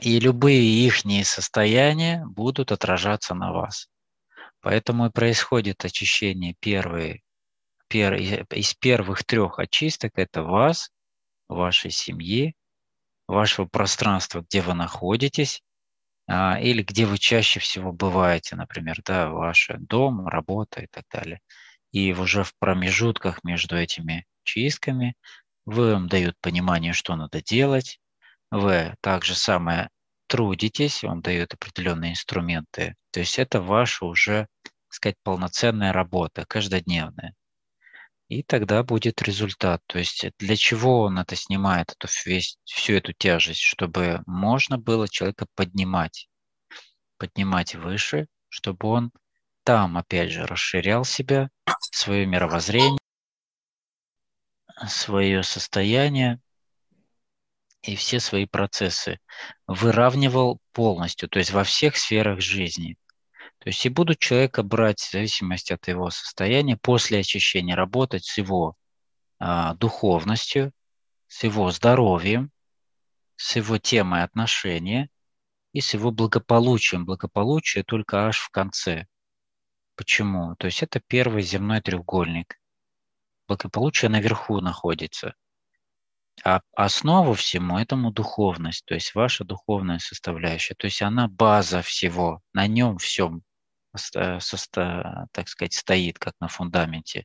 и любые их состояния будут отражаться на вас. Поэтому и происходит очищение первые, пер, из первых трех очисток. Это вас, вашей семьи, вашего пространства, где вы находитесь, или где вы чаще всего бываете, например, да, ваш дом, работа и так далее. И уже в промежутках между этими чистками вам дают понимание, что надо делать, вы также самое трудитесь, он дает определенные инструменты. То есть это ваша уже, так сказать, полноценная работа, каждодневная. И тогда будет результат. То есть для чего он это снимает, эту весь, всю эту тяжесть, чтобы можно было человека поднимать, поднимать выше, чтобы он там, опять же, расширял себя, свое мировоззрение, свое состояние, и все свои процессы выравнивал полностью, то есть во всех сферах жизни. То есть и будут человека брать в зависимости от его состояния после очищения, работать с его а, духовностью, с его здоровьем, с его темой отношения и с его благополучием. Благополучие только аж в конце. Почему? То есть это первый земной треугольник. Благополучие наверху находится. А основу всему этому духовность, то есть ваша духовная составляющая, то есть она база всего, на нем всем, так сказать, стоит, как на фундаменте.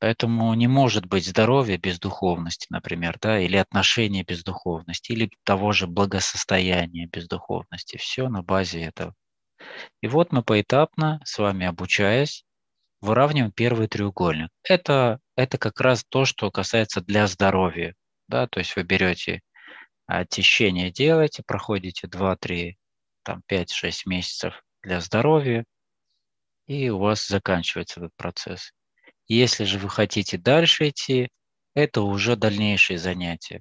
Поэтому не может быть здоровья без духовности, например, да, или отношения без духовности, или того же благосостояния без духовности. Все на базе этого. И вот мы поэтапно, с вами обучаясь, выравниваем первый треугольник. Это, это как раз то, что касается для здоровья. Да? То есть вы берете очищение, делаете, проходите 2-3, там 5-6 месяцев для здоровья, и у вас заканчивается этот процесс. Если же вы хотите дальше идти, это уже дальнейшие занятия.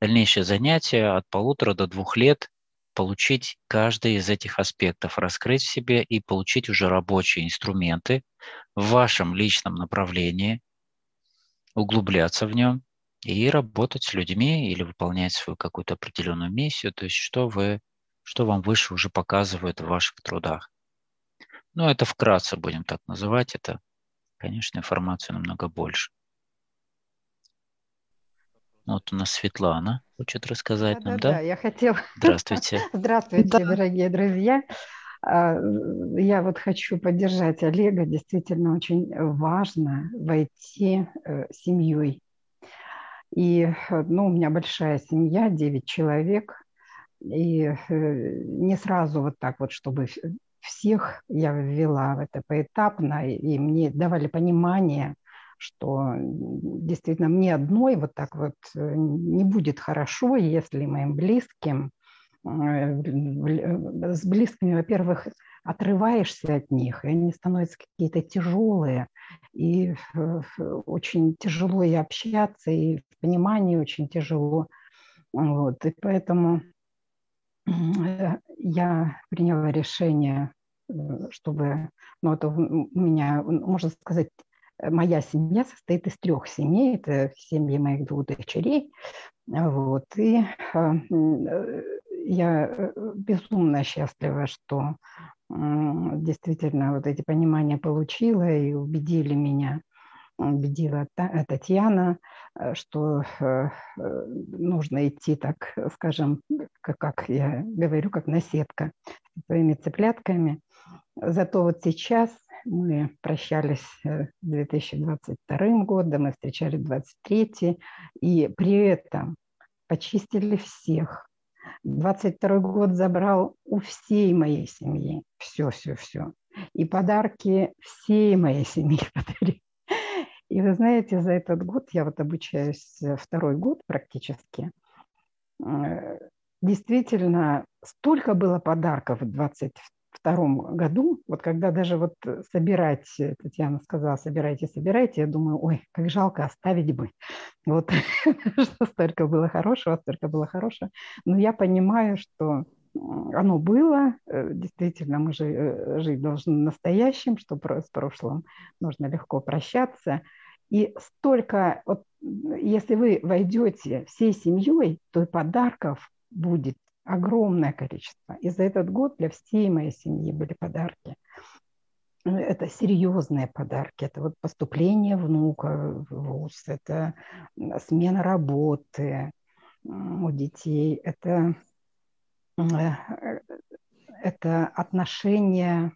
Дальнейшие занятия от полутора до двух лет получить каждый из этих аспектов, раскрыть в себе и получить уже рабочие инструменты в вашем личном направлении, углубляться в нем и работать с людьми или выполнять свою какую-то определенную миссию, то есть что, вы, что вам выше уже показывают в ваших трудах. Ну, это вкратце будем так называть, это, конечно, информации намного больше. Вот у нас Светлана хочет рассказать да, нам, да? Да, я хотела. Здравствуйте. Здравствуйте, дорогие друзья. А, я вот хочу поддержать Олега. Действительно очень важно войти э, семьей. И ну, у меня большая семья, 9 человек. И э, не сразу вот так вот, чтобы всех я ввела в это поэтапно, и мне давали понимание – что действительно мне одной вот так вот э, не будет хорошо, если моим близким с близкими, во-первых, отрываешься от них, и они становятся какие-то тяжелые, и очень тяжело и общаться, и в понимании очень тяжело. Вот, и поэтому я приняла решение, чтобы, ну, это у меня, можно сказать, моя семья состоит из трех семей. Это семьи моих двух дочерей. Вот. И э, я э, безумно счастлива, что действительно вот эти понимания получила и убедили меня, убедила Татьяна, э, что нужно идти так, скажем, как я говорю, как наседка своими цыплятками. Зато вот сейчас мы прощались с 2022 годом, мы встречали 2023, и при этом почистили всех. 22 год забрал у всей моей семьи все, все, все. И подарки всей моей семьи подарили. И вы знаете, за этот год, я вот обучаюсь второй год практически, э, действительно столько было подарков в 20 втором году, вот когда даже вот собирать, Татьяна сказала, собирайте, собирайте, я думаю, ой, как жалко оставить бы. Вот что столько было хорошего, столько было хорошего. Но я понимаю, что оно было, э, действительно, мы же э, жить должны настоящим, что с прошлым нужно легко прощаться. И столько, вот если вы войдете всей семьей, то и подарков будет огромное количество. И за этот год для всей моей семьи были подарки. Это серьезные подарки. Это вот поступление внука в ВУЗ, это смена работы у детей, это, это отношения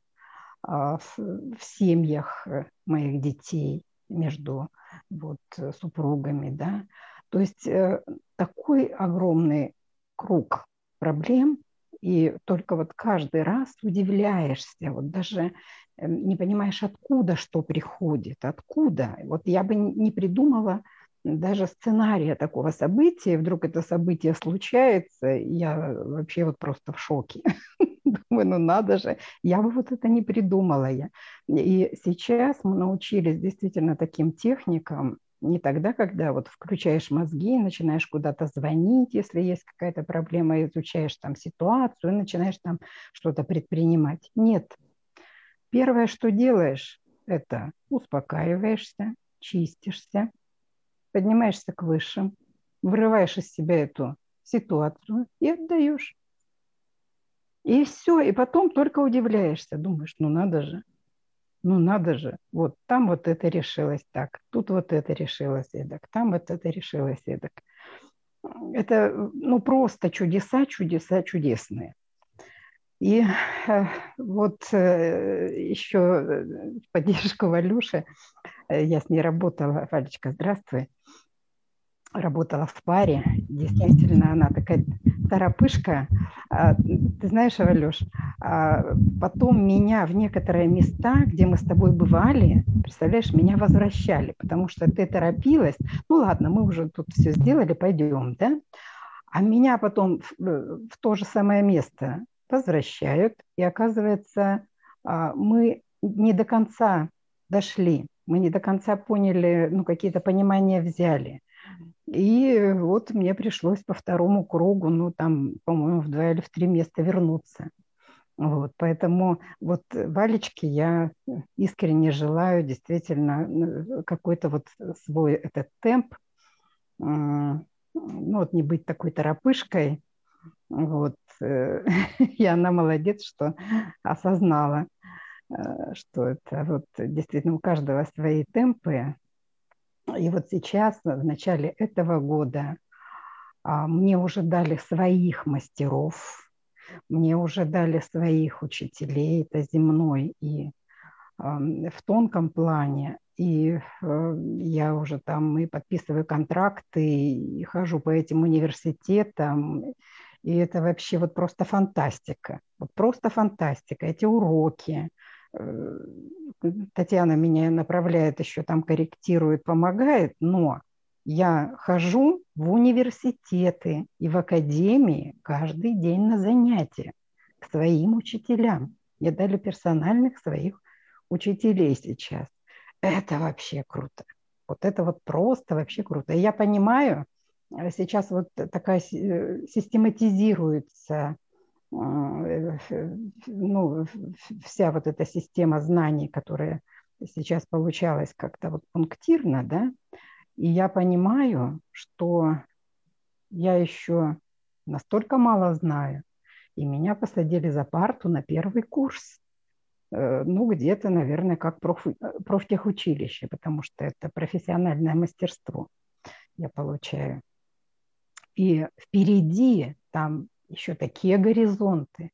а, в семьях моих детей между вот, супругами. Да? То есть э, такой огромный круг проблем, и только вот каждый раз удивляешься, вот даже эм, не понимаешь, откуда что приходит, откуда. Вот я бы не придумала даже сценария такого события, вдруг это событие случается, я вообще вот просто в шоке. Думаю, ну надо же, я бы вот это не придумала я. И сейчас мы научились действительно таким техникам, не тогда, когда вот включаешь мозги, начинаешь куда-то звонить, если есть какая-то проблема, изучаешь там ситуацию, начинаешь там что-то предпринимать. Нет. Первое, что делаешь, это успокаиваешься, чистишься, поднимаешься к высшим, вырываешь из себя эту ситуацию и отдаешь. И все, и потом только удивляешься, думаешь, ну надо же, ну надо же, вот там вот это решилось так, тут вот это решилось эдак, там вот это решилось эдак. Это ну просто чудеса, чудеса чудесные. И э, вот э, еще в поддержку Валюши, э, я с ней работала, Валечка, здравствуй, работала в паре. Действительно, она такая торопышка. А, ты знаешь, Валюш, а, потом меня в некоторые места, где мы с тобой бывали, представляешь, меня возвращали, потому что ты торопилась. Ну ладно, мы уже тут все сделали, пойдем, да? А меня потом в, в то же самое место возвращают, и оказывается, а, мы не до конца дошли, мы не до конца поняли, ну, какие-то понимания взяли – и вот мне пришлось по второму кругу, ну, там, по-моему, в два или в три места вернуться. Вот, поэтому вот Валечке я искренне желаю действительно какой-то вот свой этот темп, ну вот не быть такой торопышкой, вот, и она молодец, что осознала, э, что это вот действительно у каждого свои темпы, и вот сейчас, в начале этого года, а, мне уже дали своих мастеров, мне уже дали своих учителей, это земной и в тонком плане. И э, я уже там и подписываю контракты, и хожу по этим университетам. И это вообще вот просто фантастика. Вот просто фантастика. Эти уроки, Татьяна меня направляет, еще там корректирует, помогает, но Я хожу в университеты и в академии каждый день на занятия к своим учителям. Мне дали персональных своих учителей сейчас. Это вообще круто. Вот это вот просто вообще круто. И я понимаю, э, сейчас вот такая э, систематизируется э, ну, вся вот эта система знаний, которая сейчас получалась как-то вот пунктирно, да, и я понимаю, что я еще настолько мало знаю, и меня посадили за парту на первый курс. Э, ну, где-то, наверное, как проф, э, профтехучилище, потому что это профессиональное мастерство я получаю. И впереди там еще такие горизонты,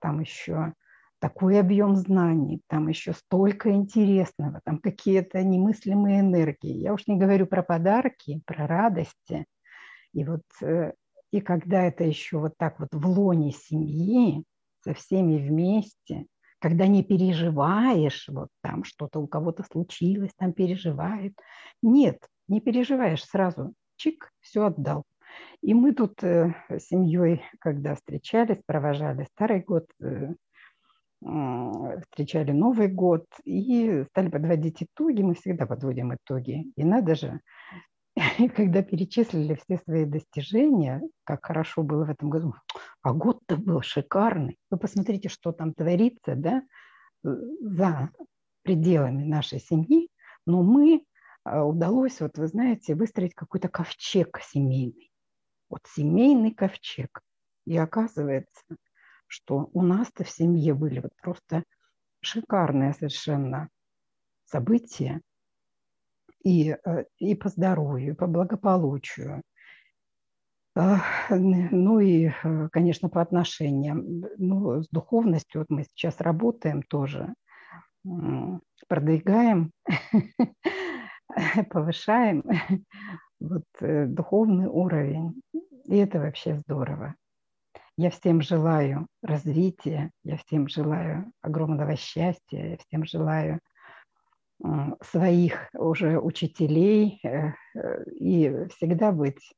там еще такой объем знаний, там еще столько интересного, там какие-то немыслимые энергии. Я уж не говорю про подарки, про радости. И вот э, и когда это еще вот так вот в лоне семьи, со всеми вместе, когда не переживаешь, вот там что-то у кого-то случилось, там переживает. Нет, не переживаешь сразу. Чик, все отдал. И мы тут э, с семьей, когда встречались, провожали Старый год, э, э, встречали Новый год и стали подводить итоги. Мы всегда подводим итоги. И надо же, когда перечислили все свои достижения, как хорошо было в этом году, а год-то был шикарный. Вы посмотрите, что там творится, да, за пределами нашей семьи. Но мы а, удалось, вот вы знаете, выстроить какой-то ковчег семейный. Вот семейный ковчег. И оказывается, что у нас-то в семье были вот просто шикарные совершенно события, и, э, и по здоровью, и по благополучию. Ну и, э, конечно, по отношениям. Ну, с духовностью вот мы сейчас работаем тоже, продвигаем, повышаем вот, э, духовный уровень. И это вообще здорово. Я всем желаю развития, я всем желаю огромного счастья, я всем желаю своих уже учителей э, э, и всегда быть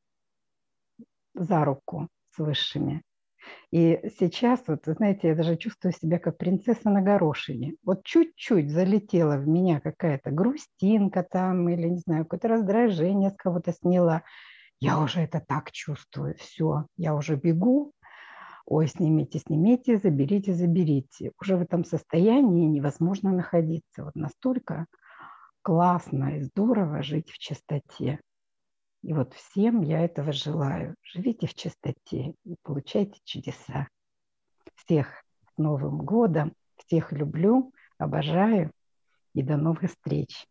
за руку с высшими. И сейчас, вот, знаете, я даже чувствую себя как принцесса на горошине. Вот чуть-чуть залетела в меня какая-то грустинка там, или, не знаю, какое-то раздражение с кого-то сняла. Я уже это так чувствую. Все, я уже бегу ой, снимите, снимите, заберите, заберите. Уже в этом состоянии невозможно находиться. Вот настолько классно и здорово жить в чистоте. И вот всем я этого желаю. Живите в чистоте и получайте чудеса. Всех с Новым годом, всех люблю, обожаю и до новых встреч.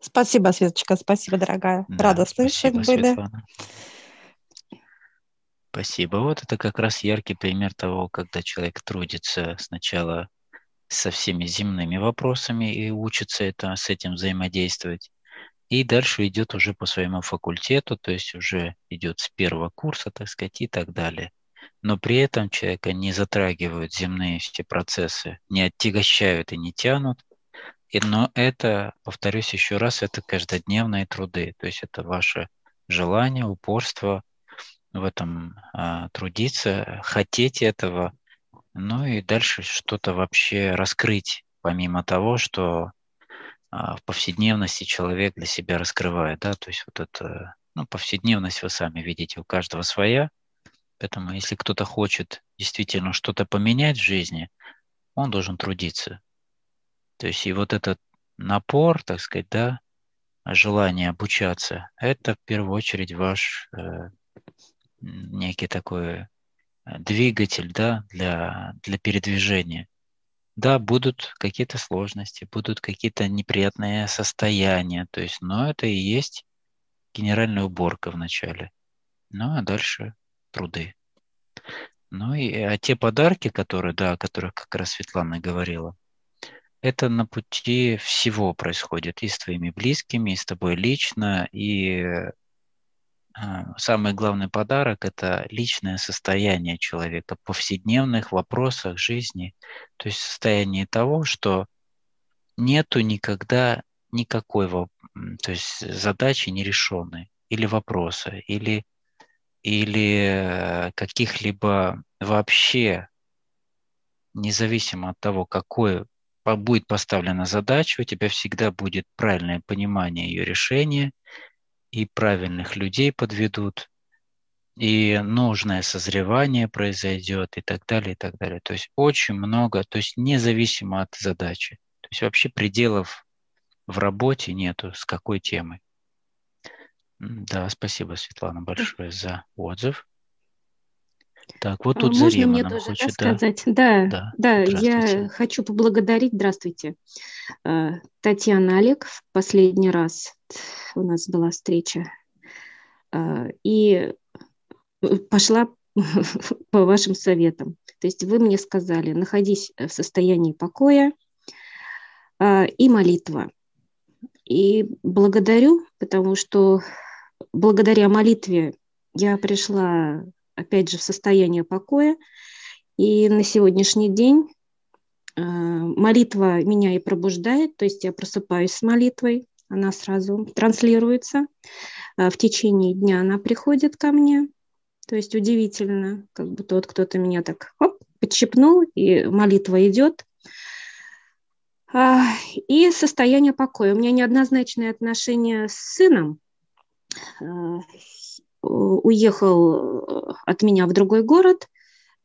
Спасибо, Светочка, спасибо, дорогая. Да, Рада слышать спасибо, были. Светлана. Спасибо. Вот это как раз яркий пример того, когда человек трудится сначала со всеми земными вопросами и учится это, с этим взаимодействовать. И дальше идет уже по своему факультету, то есть уже идет с первого курса, так сказать, и так далее. Но при этом человека не затрагивают земные все процессы, не отягощают и не тянут. И, но это, повторюсь еще раз, это каждодневные труды. То есть это ваше желание, упорство, в этом а, трудиться, хотеть этого, ну и дальше что-то вообще раскрыть, помимо того, что в повседневности человек для себя раскрывает, да, то есть вот это, ну, повседневность вы сами видите, у каждого своя, поэтому если кто-то хочет действительно что-то поменять в жизни, он должен трудиться. То есть и вот этот напор, так сказать, да, желание обучаться, это в первую очередь ваш э, некий такой э, двигатель да, для, для передвижения. Да, будут какие-то сложности, будут какие-то неприятные состояния, то есть, но это и есть генеральная уборка в начале. Ну, а дальше труды. Ну и а те подарки, которые, да, о которых как раз Светлана говорила, это на пути всего происходит и с твоими близкими, и с тобой лично, и самый главный подарок – это личное состояние человека в повседневных вопросах жизни, то есть состояние того, что нету никогда никакого то есть задачи нерешенные, или вопросы, или, или каких-либо вообще, независимо от того, какой будет поставлена задача, у тебя всегда будет правильное понимание ее решения, и правильных людей подведут, и нужное созревание произойдет, и так далее, и так далее. То есть очень много, то есть независимо от задачи. То есть вообще пределов в работе нету, с какой темой. Да, спасибо, Светлана, большое за отзыв. Так, вот а тут Можно Зарима мне тоже хочет, да, сказать? Да, да, да я хочу поблагодарить, здравствуйте, э, Татьяна Олег, в последний раз у нас была встреча, э, и пошла по вашим советам. То есть вы мне сказали, находись в состоянии покоя э, и молитва. И благодарю, потому что благодаря молитве я пришла опять же, в состояние покоя. И на сегодняшний день э, молитва меня и пробуждает, то есть я просыпаюсь с молитвой, она сразу транслируется. Э, в течение дня она приходит ко мне. То есть удивительно, как будто вот кто-то меня так оп, подщипнул, и молитва идет. А, и состояние покоя. У меня неоднозначные отношения с сыном. Уехал э, от меня в другой город,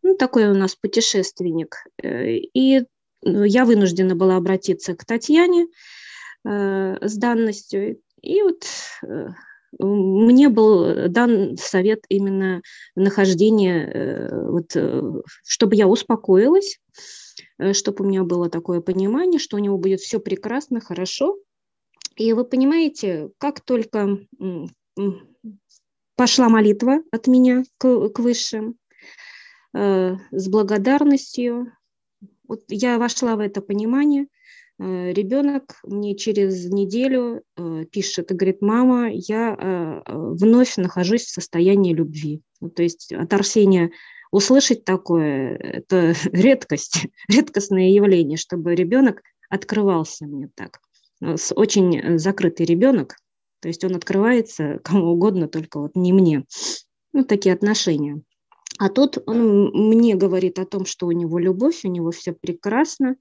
ну, такой у нас путешественник, э, и ну, я вынуждена была обратиться к Татьяне э, с данностью, и вот мне был дан совет именно нахождения, вот, чтобы я успокоилась, чтобы у меня было такое понимание, что у него будет все прекрасно, хорошо. И вы понимаете, как только пошла молитва от меня к, к высшим э, с благодарностью. Вот я вошла в это понимание. Э, ребенок мне через неделю э, пишет и говорит, мама, я э, вновь нахожусь в состоянии любви. Ну, то есть от Арсения услышать такое – это редкость, редкостное явление, чтобы ребенок открывался мне так. С очень закрытый ребенок, то есть он открывается кому угодно, только вот не мне. Ну, такие отношения. А тут он мне говорит о том, что у него любовь, у него все прекрасно.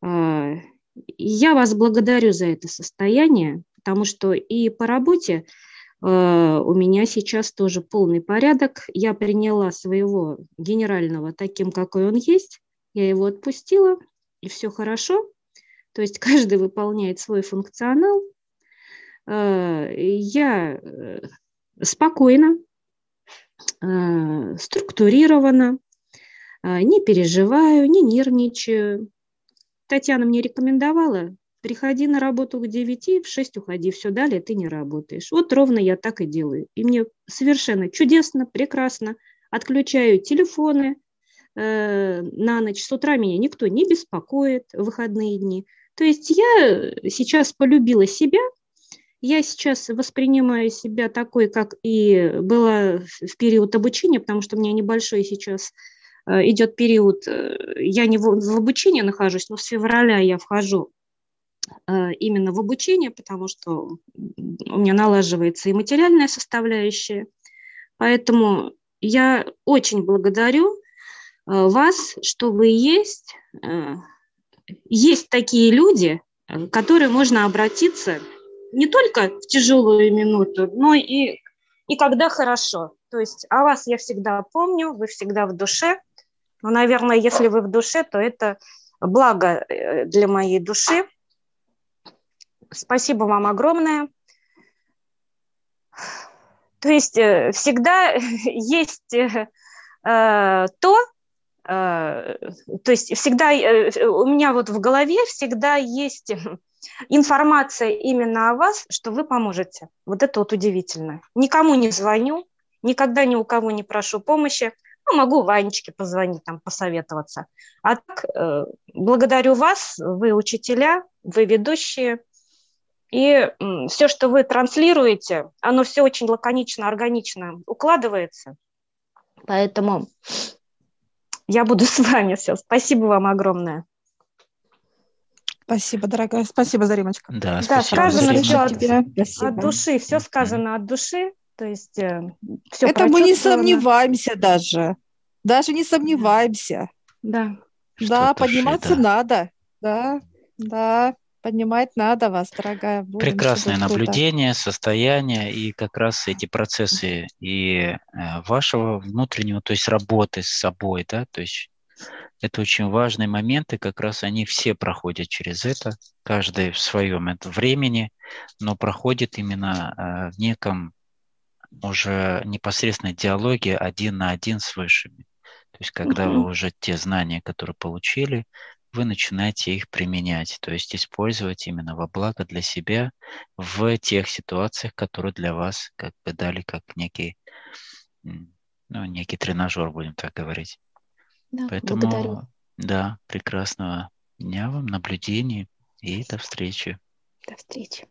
А, я вас благодарю за это состояние, потому что и по работе а, у меня сейчас тоже полный порядок. Я приняла своего генерального таким, какой он есть. Я его отпустила, и все хорошо. То есть каждый выполняет свой функционал, я э, спокойно, э, структурированно, не переживаю, не нервничаю. Татьяна мне рекомендовала, приходи на работу к 9, в 6 уходи, все далее ты не работаешь. Вот ровно я так и делаю. И мне совершенно чудесно, прекрасно. Отключаю телефоны э, на ночь. С утра меня никто не беспокоит в выходные дни. То есть я сейчас полюбила себя – я сейчас воспринимаю себя такой, как и была в период обучения, потому что у меня небольшой сейчас э, идет период, э, я не в, в обучении нахожусь, но с февраля я вхожу э, именно в обучение, потому что у меня налаживается и материальная составляющая. Поэтому я очень благодарю вас, что вы есть. Есть такие люди, к которым можно обратиться не только в тяжелую минуту, но и, и когда хорошо. То есть о вас я всегда помню, вы всегда в душе. Но, наверное, если вы в душе, то это благо э, для моей души. Спасибо вам огромное. То есть э, всегда есть э, то, то есть всегда у меня вот в голове всегда есть информация именно о вас, что вы поможете. Вот это вот удивительно. Никому не звоню, никогда ни у кого не прошу помощи. Ну, могу Ванечке позвонить, там, посоветоваться. А так, э, благодарю вас, вы учителя, вы ведущие. И все, что вы транслируете, оно все очень лаконично, органично укладывается. Поэтому я буду с вами все. Спасибо вам огромное. Спасибо, дорогая. Спасибо, Заримочка. Да, да сказано все от, от души, все сказано от души. То есть э, все Это мы не сомневаемся даже. Даже не сомневаемся. Да. Да, подниматься да. надо. Да, да. Поднимать надо вас, дорогая. Будем, Прекрасное наблюдение, состояние и как раз эти процессы и э, вашего внутреннего, то есть работы с собой, да, то есть это очень важные моменты, как раз они все проходят через это, каждый в своем времени, но проходит именно э, в неком уже непосредственной диалоге один на один с высшими. То есть когда угу. вы уже те знания, которые получили, вы начинаете их применять, то есть использовать именно во благо для себя в тех ситуациях, которые для вас как бы дали как некий, ну, некий тренажер, будем так говорить. Да, Поэтому, благодарю. да, прекрасного дня вам, наблюдений и до встречи. До встречи.